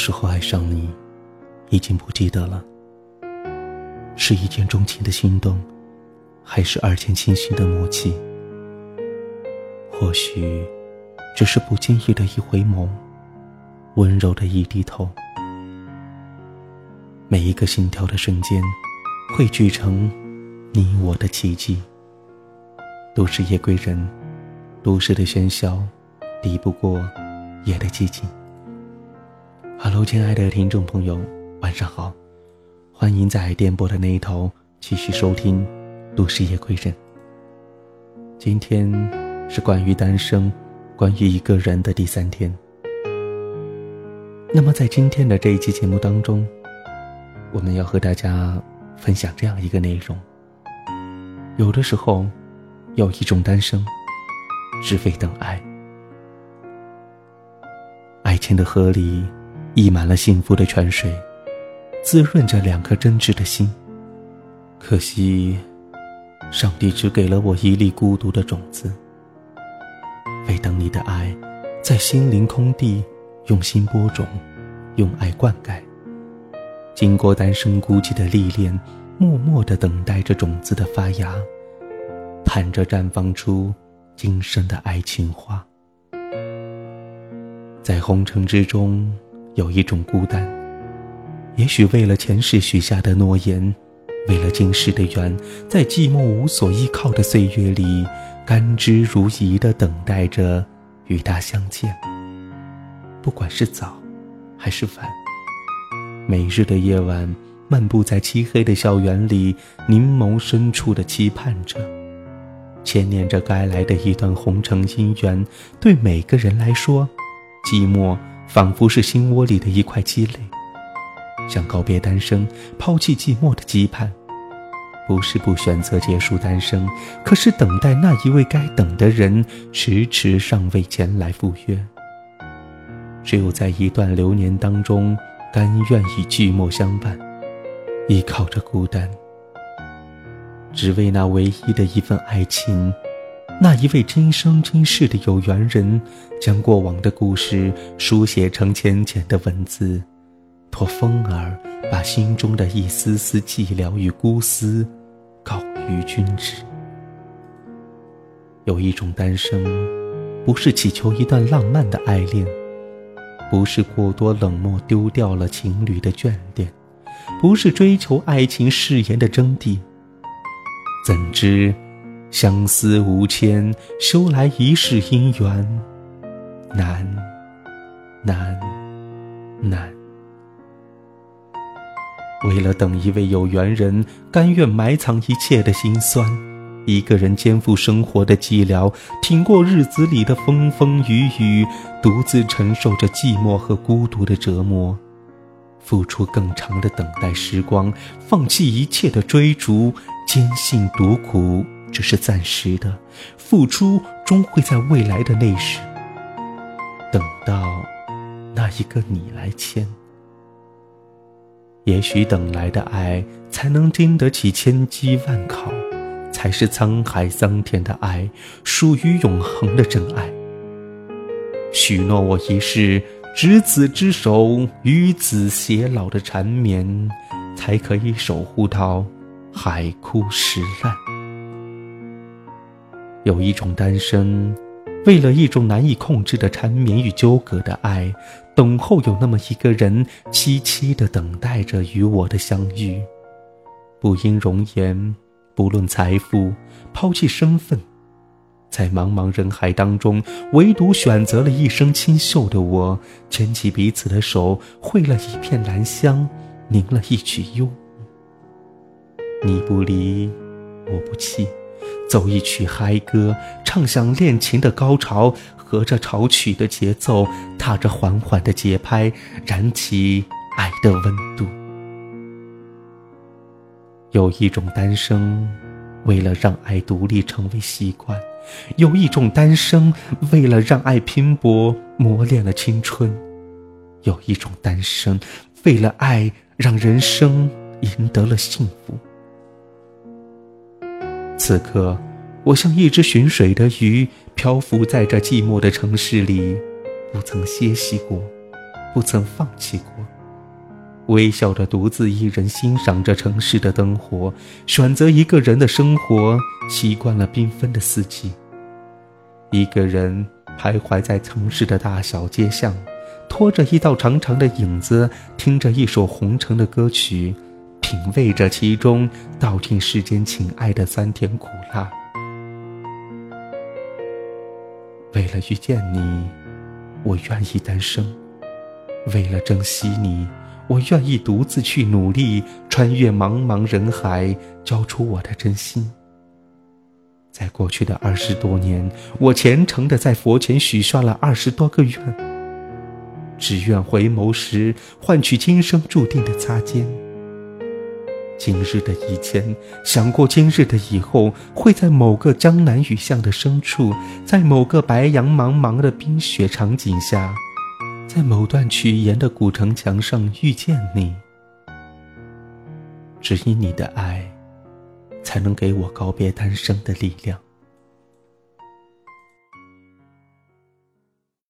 时候爱上你，已经不记得了。是一见钟情的心动，还是二见倾心的默契？或许，只是不经意的一回眸，温柔的一低头。每一个心跳的瞬间，汇聚成你我的奇迹。都市夜归人，都市的喧嚣，抵不过夜的寂静。Hello，亲爱的听众朋友，晚上好，欢迎在电波的那一头继续收听《都市夜归人》。今天。是关于单身，关于一个人的第三天。那么，在今天的这一期节目当中，我们要和大家分享这样一个内容：有的时候，有一种单身，只为等爱。爱情的河里，溢满了幸福的泉水，滋润着两颗真挚的心。可惜，上帝只给了我一粒孤独的种子。为等你的爱，在心灵空地用心播种，用爱灌溉。经过单身孤寂的历练，默默地等待着种子的发芽，盼着绽放出今生的爱情花。在红尘之中，有一种孤单，也许为了前世许下的诺言，为了今世的缘，在寂寞无所依靠的岁月里。甘之如饴地等待着与他相见。不管是早，还是晚，每日的夜晚，漫步在漆黑的校园里，凝眸深处的期盼着，牵念着该来的一段红尘姻缘。对每个人来说，寂寞仿佛是心窝里的一块积累，想告别单身，抛弃寂寞的羁绊。不是不选择结束单身，可是等待那一位该等的人，迟迟尚未前来赴约。只有在一段流年当中，甘愿与寂寞相伴，依靠着孤单，只为那唯一的一份爱情，那一位今生今世的有缘人，将过往的故事书写成浅浅的文字，托风儿把心中的一丝丝寂寥与孤思。告于君止。有一种单身，不是祈求一段浪漫的爱恋，不是过多冷漠丢掉了情侣的眷恋，不是追求爱情誓言的征地。怎知相思无牵，修来一世姻缘难，难，难。为了等一位有缘人，甘愿埋藏一切的心酸，一个人肩负生活的寂寥，挺过日子里的风风雨雨，独自承受着寂寞和孤独的折磨，付出更长的等待时光，放弃一切的追逐，坚信独苦只是暂时的，付出终会在未来的那时，等到那一个你来牵。也许等来的爱，才能经得起千机万考，才是沧海桑田的爱，属于永恒的真爱。许诺我一世执子之手，与子偕老的缠绵，才可以守护到海枯石烂。有一种单身。为了一种难以控制的缠绵与纠葛的爱，等候有那么一个人，凄凄的等待着与我的相遇。不因容颜，不论财富，抛弃身份，在茫茫人海当中，唯独选择了一生清秀的我，牵起彼此的手，绘了一片兰香，凝了一曲幽。你不离，我不弃。奏一曲嗨歌，唱响恋情的高潮，和着潮曲的节奏，踏着缓缓的节拍，燃起爱的温度。有一种单身，为了让爱独立成为习惯；有一种单身，为了让爱拼搏磨练了青春；有一种单身，为了爱让人生赢得了幸福。此刻，我像一只寻水的鱼，漂浮在这寂寞的城市里，不曾歇息过，不曾放弃过。微笑着独自一人欣赏着城市的灯火，选择一个人的生活，习惯了缤纷的四季。一个人徘徊在城市的大小街巷，拖着一道长长的影子，听着一首红尘的歌曲，品味着其中道尽世间情爱的酸甜苦辣。为了遇见你，我愿意单身；为了珍惜你。我愿意独自去努力，穿越茫茫人海，交出我的真心。在过去的二十多年，我虔诚的在佛前许下了二十多个愿，只愿回眸时换取今生注定的擦肩。今日的以前，想过今日的以后，会在某个江南雨巷的深处，在某个白杨茫茫的冰雪场景下。在某段曲沿的古城墙上遇见你，只因你的爱，才能给我告别单身的力量。